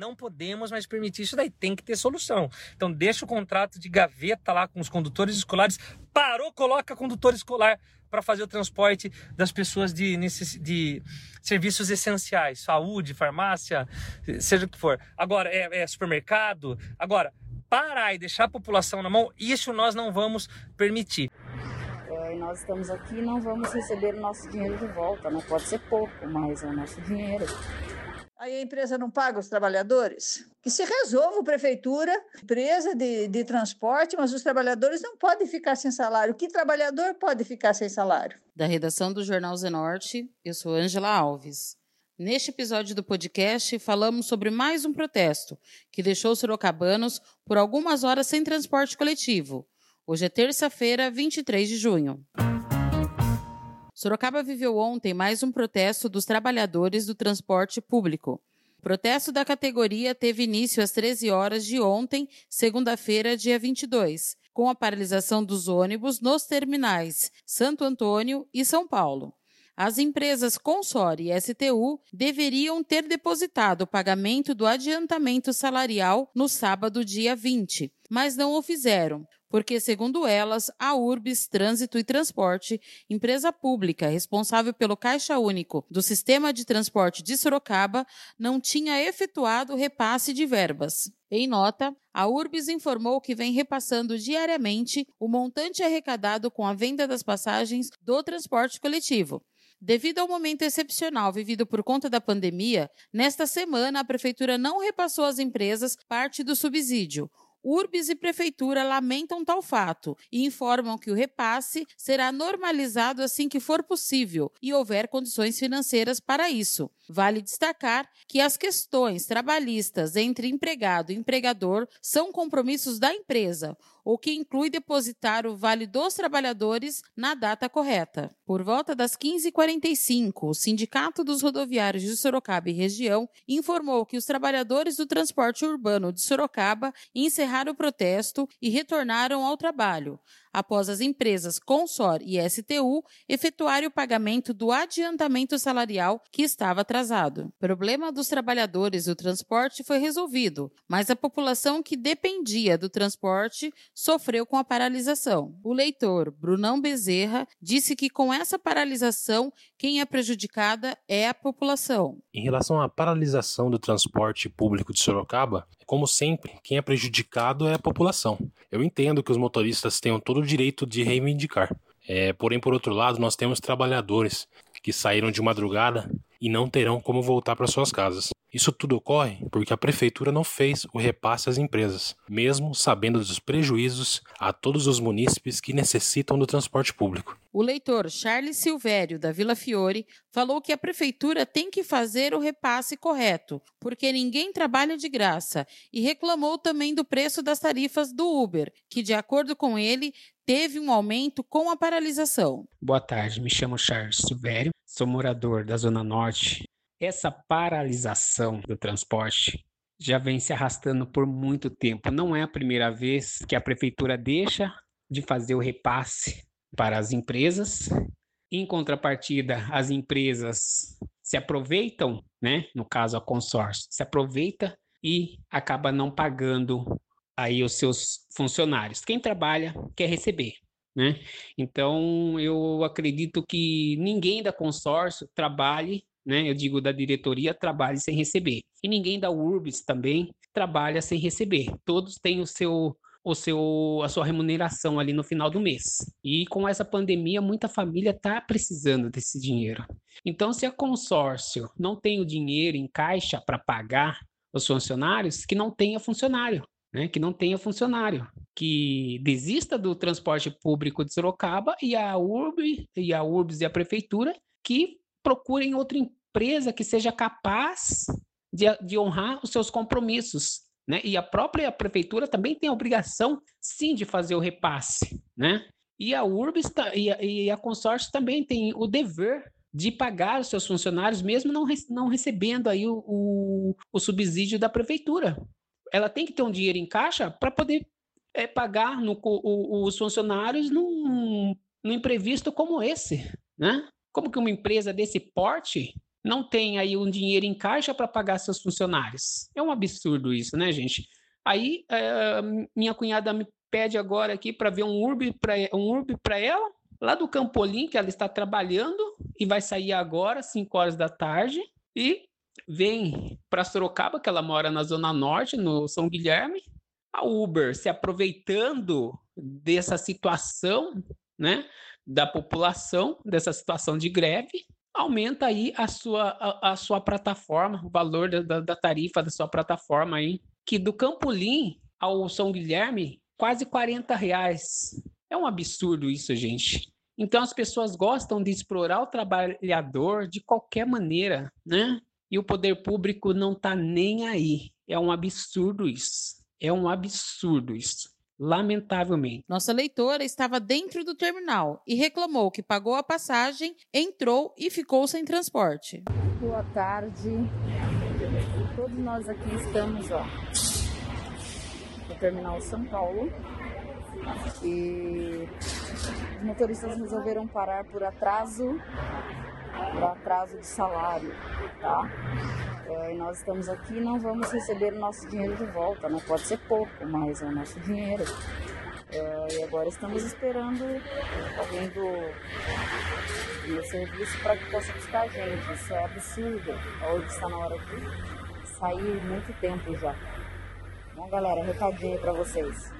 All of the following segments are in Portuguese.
não podemos mais permitir isso daí, tem que ter solução. Então deixa o contrato de gaveta lá com os condutores escolares, parou, coloca condutor escolar para fazer o transporte das pessoas de, de serviços essenciais, saúde, farmácia, seja o que for. Agora, é, é supermercado. Agora, parar e deixar a população na mão, isso nós não vamos permitir. É, nós estamos aqui e não vamos receber o nosso dinheiro de volta, não pode ser pouco, mas é o nosso dinheiro. Aí a empresa não paga os trabalhadores? Que se resolva a prefeitura, empresa de, de transporte, mas os trabalhadores não podem ficar sem salário. Que trabalhador pode ficar sem salário? Da redação do Jornal Zenorte, eu sou Ângela Alves. Neste episódio do podcast, falamos sobre mais um protesto que deixou os sorocabanos por algumas horas sem transporte coletivo. Hoje é terça-feira, 23 de junho. Sorocaba viveu ontem mais um protesto dos trabalhadores do transporte público. O protesto da categoria teve início às 13 horas de ontem, segunda-feira, dia 22, com a paralisação dos ônibus nos terminais Santo Antônio e São Paulo. As empresas Consor e STU deveriam ter depositado o pagamento do adiantamento salarial no sábado, dia 20, mas não o fizeram, porque, segundo elas, a Urbis Trânsito e Transporte, empresa pública responsável pelo Caixa Único do Sistema de Transporte de Sorocaba, não tinha efetuado repasse de verbas. Em nota, a Urbis informou que vem repassando diariamente o montante arrecadado com a venda das passagens do transporte coletivo. Devido ao momento excepcional vivido por conta da pandemia, nesta semana a Prefeitura não repassou às empresas parte do subsídio, Urbis e Prefeitura lamentam tal fato e informam que o repasse será normalizado assim que for possível e houver condições financeiras para isso. Vale destacar que as questões trabalhistas entre empregado e empregador são compromissos da empresa, o que inclui depositar o Vale dos Trabalhadores na data correta. Por volta das 15h45, o Sindicato dos Rodoviários de Sorocaba e região informou que os trabalhadores do transporte urbano de Sorocaba encerraram o protesto e retornaram ao trabalho após as empresas Consor e STU efetuarem o pagamento do adiantamento salarial que estava atrasado. O problema dos trabalhadores do transporte foi resolvido, mas a população que dependia do transporte sofreu com a paralisação. O leitor Brunão Bezerra disse que com essa paralisação, quem é prejudicada é a população. Em relação à paralisação do transporte público de Sorocaba, como sempre, quem é prejudicado é a população. Eu entendo que os motoristas tenham todo o direito de reivindicar. É, porém, por outro lado, nós temos trabalhadores que saíram de madrugada e não terão como voltar para suas casas. Isso tudo ocorre porque a prefeitura não fez o repasse às empresas, mesmo sabendo dos prejuízos a todos os munícipes que necessitam do transporte público. O leitor Charles Silvério, da Vila Fiore, falou que a prefeitura tem que fazer o repasse correto, porque ninguém trabalha de graça, e reclamou também do preço das tarifas do Uber, que, de acordo com ele, teve um aumento com a paralisação. Boa tarde, me chamo Charles Silvério, sou morador da Zona Norte essa paralisação do transporte já vem se arrastando por muito tempo. Não é a primeira vez que a prefeitura deixa de fazer o repasse para as empresas. Em contrapartida, as empresas se aproveitam, né? No caso a consórcio, se aproveita e acaba não pagando aí os seus funcionários. Quem trabalha quer receber. Né? Então, eu acredito que ninguém da consórcio trabalhe né? Eu digo da diretoria trabalhe sem receber. E ninguém da URBS também trabalha sem receber. Todos têm o seu o seu a sua remuneração ali no final do mês. E com essa pandemia, muita família está precisando desse dinheiro. Então, se a consórcio não tem o dinheiro em caixa para pagar os funcionários, que não tenha funcionário. Né, que não tenha funcionário, que desista do transporte público de Sorocaba e a URB e a URBS e a prefeitura que procurem outra empresa que seja capaz de, de honrar os seus compromissos. Né? E a própria prefeitura também tem a obrigação, sim, de fazer o repasse. Né? E a URBS e a, e a consórcio também tem o dever de pagar os seus funcionários, mesmo não, não recebendo aí o, o, o subsídio da prefeitura. Ela tem que ter um dinheiro em caixa para poder é, pagar no, o, os funcionários num, num imprevisto como esse, né? Como que uma empresa desse porte não tem aí um dinheiro em caixa para pagar seus funcionários? É um absurdo isso, né, gente? Aí é, minha cunhada me pede agora aqui para ver um urbe para um urbe para ela lá do Campolim que ela está trabalhando e vai sair agora 5 horas da tarde e vem para Sorocaba que ela mora na zona norte no São Guilherme a Uber se aproveitando dessa situação, né, da população, dessa situação de greve, aumenta aí a sua, a, a sua plataforma, o valor da, da, tarifa da sua plataforma aí, que do Campolim ao São Guilherme, quase 40 reais. É um absurdo isso, gente. Então as pessoas gostam de explorar o trabalhador de qualquer maneira, né? E o poder público não está nem aí. É um absurdo isso. É um absurdo isso. Lamentavelmente. Nossa leitora estava dentro do terminal e reclamou que pagou a passagem, entrou e ficou sem transporte. Boa tarde. Todos nós aqui estamos ó, no terminal São Paulo e os motoristas resolveram parar por atraso, por atraso de salário, tá? É, e nós estamos aqui e não vamos receber o nosso dinheiro de volta, né? Pode ser pouco, mas é o nosso dinheiro. É, e agora estamos esperando alguém do meu serviço para que possa buscar a gente. Isso é absurdo. Hoje está na hora de sair muito tempo já. Bom, galera, recadinho para vocês.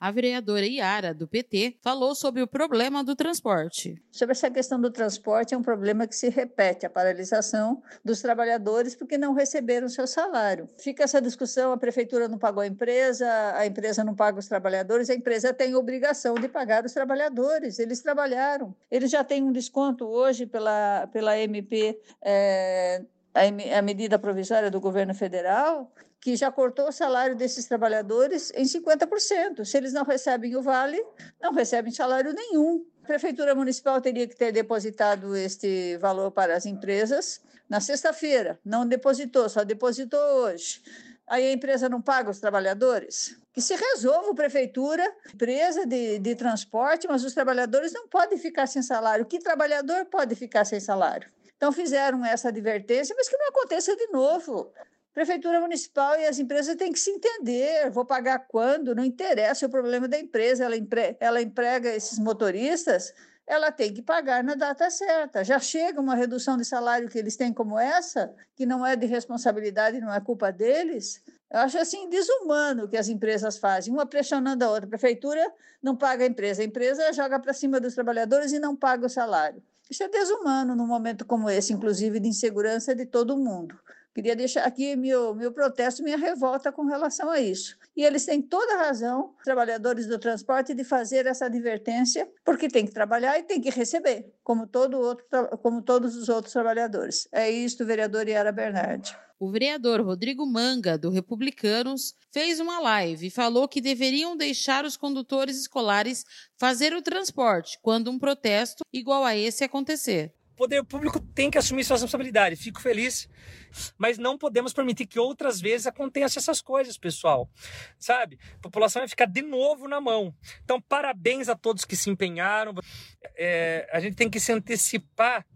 A vereadora Iara, do PT, falou sobre o problema do transporte. Sobre essa questão do transporte, é um problema que se repete, a paralisação dos trabalhadores porque não receberam seu salário. Fica essa discussão, a prefeitura não pagou a empresa, a empresa não paga os trabalhadores, a empresa tem obrigação de pagar os trabalhadores, eles trabalharam. Eles já têm um desconto hoje pela, pela MP, é, a, a medida provisória do governo federal, que já cortou o salário desses trabalhadores em 50%. Se eles não recebem o vale, não recebem salário nenhum. A Prefeitura Municipal teria que ter depositado este valor para as empresas na sexta-feira. Não depositou, só depositou hoje. Aí a empresa não paga os trabalhadores? Que se resolva a prefeitura, empresa de, de transporte, mas os trabalhadores não podem ficar sem salário. Que trabalhador pode ficar sem salário? Então fizeram essa advertência, mas que não aconteça de novo. Prefeitura municipal e as empresas têm que se entender. Vou pagar quando? Não interessa é o problema da empresa. Ela, empre... ela emprega esses motoristas, ela tem que pagar na data certa. Já chega uma redução de salário que eles têm como essa, que não é de responsabilidade, não é culpa deles. Eu acho assim desumano o que as empresas fazem, uma pressionando a outra. A prefeitura não paga a empresa, a empresa joga para cima dos trabalhadores e não paga o salário. Isso é desumano num momento como esse, inclusive de insegurança de todo mundo. Queria deixar aqui meu, meu protesto, minha revolta com relação a isso. E eles têm toda a razão, trabalhadores do transporte, de fazer essa advertência, porque tem que trabalhar e tem que receber, como, todo outro, como todos os outros trabalhadores. É isso, vereador Yara Bernardi. O vereador Rodrigo Manga, do Republicanos, fez uma live e falou que deveriam deixar os condutores escolares fazer o transporte quando um protesto igual a esse acontecer poder público tem que assumir sua responsabilidade. Fico feliz, mas não podemos permitir que outras vezes aconteçam essas coisas, pessoal. Sabe? A população vai ficar de novo na mão. Então, parabéns a todos que se empenharam. É, a gente tem que se antecipar.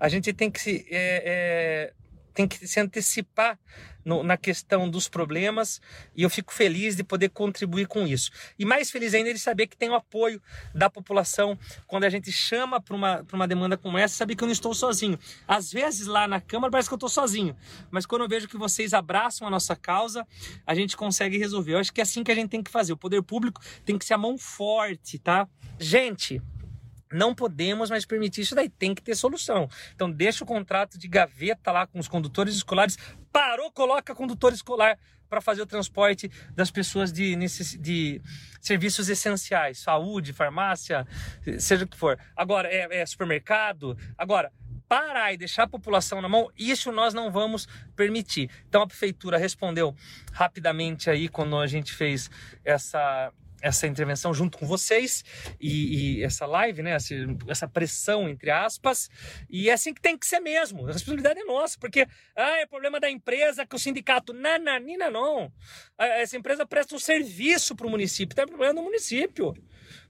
A gente tem que se, é, é, tem que se antecipar no, na questão dos problemas e eu fico feliz de poder contribuir com isso. E mais feliz ainda de saber que tem o apoio da população quando a gente chama para uma, uma demanda como essa, saber que eu não estou sozinho. Às vezes lá na Câmara parece que eu estou sozinho, mas quando eu vejo que vocês abraçam a nossa causa, a gente consegue resolver. Eu acho que é assim que a gente tem que fazer. O poder público tem que ser a mão forte, tá? Gente, não podemos mais permitir isso daí, tem que ter solução. Então deixa o contrato de gaveta lá com os condutores escolares, parou, coloca condutor escolar para fazer o transporte das pessoas de, de serviços essenciais, saúde, farmácia, seja o que for. Agora, é, é supermercado. Agora, parar e deixar a população na mão, isso nós não vamos permitir. Então a prefeitura respondeu rapidamente aí quando a gente fez essa essa intervenção junto com vocês e, e essa live, né? Essa, essa, pressão, entre aspas. E é assim que tem que ser mesmo. A responsabilidade é nossa, porque ah, é problema da empresa que o sindicato. Nananina, não. Essa empresa presta um serviço para o município, tem problema no município.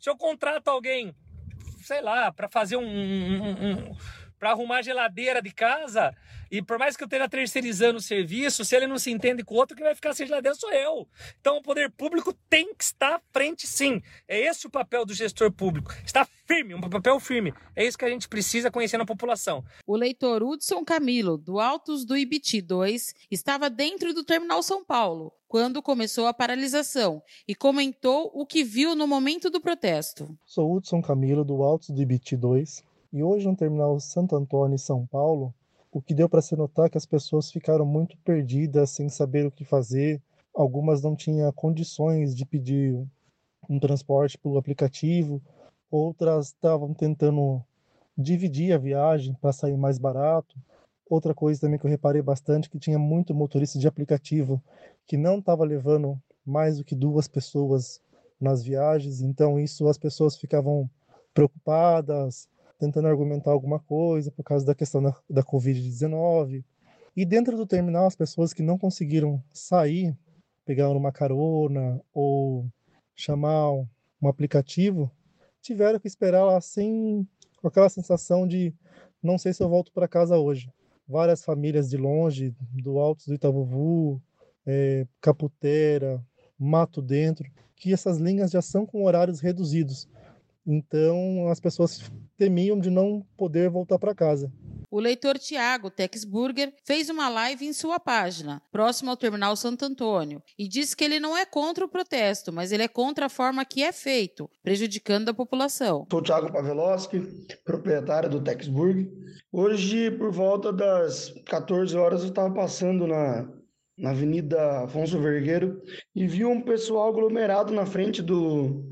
Se eu contrato alguém, sei lá, para fazer um, um, um para arrumar a geladeira de casa. E por mais que eu esteja terceirizando o serviço, se ele não se entende com o outro, quem vai ficar sem geladeira sou eu. Então o poder público tem que estar à frente, sim. É esse o papel do gestor público. Está firme, um papel firme. É isso que a gente precisa conhecer na população. O leitor Hudson Camilo, do Altos do Ibiti 2, estava dentro do Terminal São Paulo quando começou a paralisação e comentou o que viu no momento do protesto. Sou Hudson Camilo, do Altos do Ibiti 2 e hoje no terminal Santo Antônio, em São Paulo, o que deu para se notar é que as pessoas ficaram muito perdidas, sem saber o que fazer. Algumas não tinham condições de pedir um transporte pelo aplicativo, outras estavam tentando dividir a viagem para sair mais barato. Outra coisa também que eu reparei bastante que tinha muito motorista de aplicativo que não estava levando mais do que duas pessoas nas viagens, então isso as pessoas ficavam preocupadas, tentando argumentar alguma coisa por causa da questão da, da Covid-19. E dentro do terminal, as pessoas que não conseguiram sair, pegar uma carona ou chamar um aplicativo, tiveram que esperar lá sem com aquela sensação de não sei se eu volto para casa hoje. Várias famílias de longe, do Alto do Itabuvu, é, Caputera, Mato Dentro, que essas linhas já são com horários reduzidos. Então as pessoas temiam de não poder voltar para casa. O leitor Tiago Texburger fez uma live em sua página, próximo ao Terminal Santo Antônio, e disse que ele não é contra o protesto, mas ele é contra a forma que é feito, prejudicando a população. Sou Tiago Paveloski, proprietário do Texburg. Hoje, por volta das 14 horas, eu estava passando na, na Avenida Afonso Vergueiro e vi um pessoal aglomerado na frente do,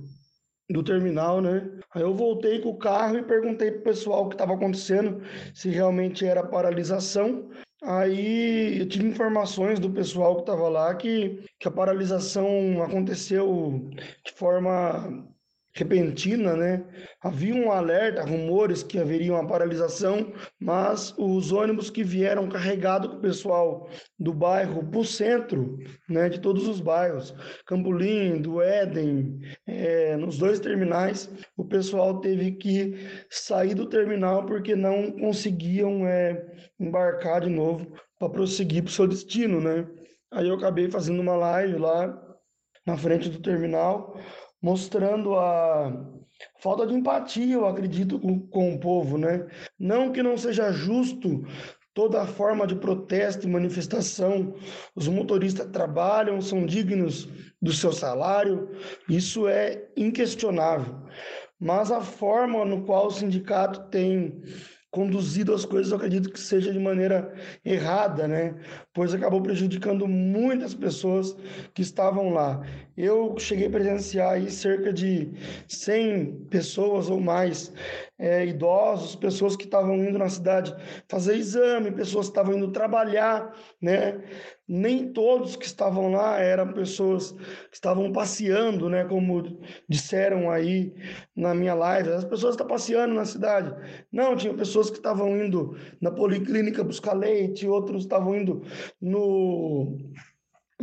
do terminal, né? Aí eu voltei com o carro e perguntei pro pessoal o que estava acontecendo, se realmente era paralisação. Aí eu tive informações do pessoal que estava lá que, que a paralisação aconteceu de forma repentina, né? Havia um alerta, rumores que haveria uma paralisação, mas os ônibus que vieram carregados com o pessoal do bairro para o centro, né, de todos os bairros, Campolim, do Éden, é, nos dois terminais, o pessoal teve que sair do terminal porque não conseguiam é, embarcar de novo para prosseguir para o seu destino, né? Aí eu acabei fazendo uma live lá na frente do terminal, mostrando a falta de empatia, eu acredito, com, com o povo, né? Não que não seja justo toda forma de protesto e manifestação. Os motoristas trabalham, são dignos do seu salário, isso é inquestionável. Mas a forma no qual o sindicato tem conduzido as coisas, eu acredito que seja de maneira errada, né? Pois acabou prejudicando muitas pessoas que estavam lá. Eu cheguei a presenciar aí cerca de 100 pessoas ou mais, é, idosos, pessoas que estavam indo na cidade fazer exame, pessoas que estavam indo trabalhar, né? nem todos que estavam lá eram pessoas que estavam passeando, né, como disseram aí na minha live. As pessoas estão passeando na cidade. Não, tinha pessoas que estavam indo na policlínica buscar leite, outros estavam indo no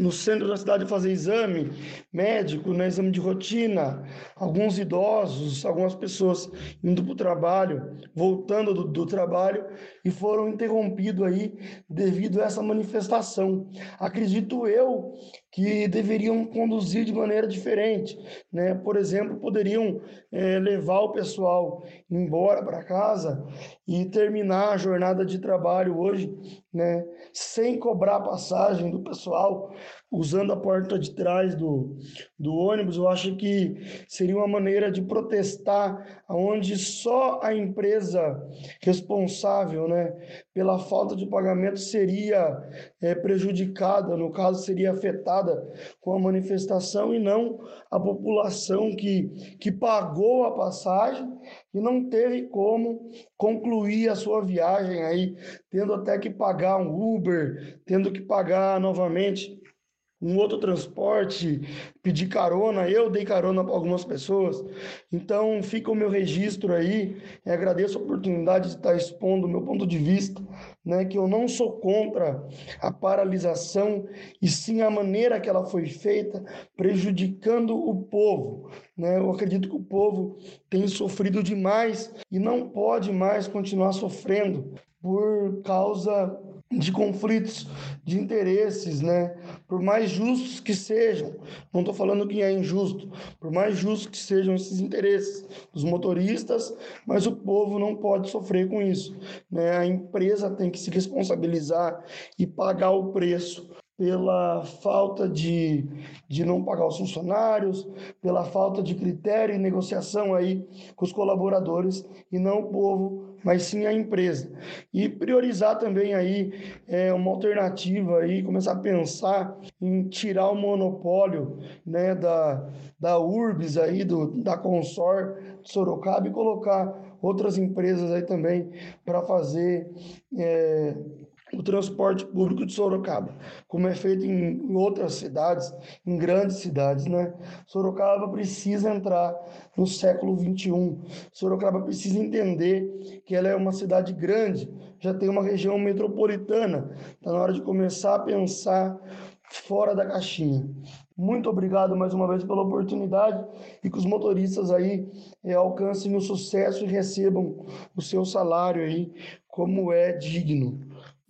no centro da cidade fazer exame médico, né, exame de rotina, alguns idosos, algumas pessoas indo para o trabalho, voltando do, do, trabalho e foram interrompidos aí devido a essa manifestação. Acredito eu que deveriam conduzir de maneira diferente, né? Por exemplo, poderiam é, levar o pessoal embora para casa e terminar a jornada de trabalho hoje, né? Sem cobrar passagem do pessoal, usando a porta de trás do, do ônibus, eu acho que seria uma maneira de protestar onde só a empresa responsável né, pela falta de pagamento seria é, prejudicada, no caso, seria afetada com a manifestação e não a população que, que pagou a passagem e não teve como concluir a sua viagem aí, tendo até que pagar um Uber, tendo que pagar novamente um outro transporte, pedir carona, eu dei carona para algumas pessoas. Então fica o meu registro aí. E agradeço a oportunidade de estar expondo o meu ponto de vista, né, que eu não sou contra a paralisação e sim a maneira que ela foi feita, prejudicando o povo. Né? Eu acredito que o povo tem sofrido demais e não pode mais continuar sofrendo por causa de conflitos de interesses, né? Por mais justos que sejam, não estou falando que é injusto, por mais justos que sejam esses interesses dos motoristas, mas o povo não pode sofrer com isso, né? A empresa tem que se responsabilizar e pagar o preço pela falta de, de não pagar os funcionários, pela falta de critério e negociação aí com os colaboradores e não o povo mas sim a empresa. E priorizar também aí é, uma alternativa aí, começar a pensar em tirar o monopólio né, da, da Urbis aí, do, da Consor de Sorocaba e colocar outras empresas aí também para fazer é, o transporte público de Sorocaba, como é feito em outras cidades, em grandes cidades, né? Sorocaba precisa entrar no século 21. Sorocaba precisa entender que ela é uma cidade grande, já tem uma região metropolitana. Está na hora de começar a pensar fora da caixinha. Muito obrigado mais uma vez pela oportunidade e que os motoristas aí é, alcancem o sucesso e recebam o seu salário aí como é digno.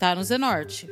tá no Zenorte.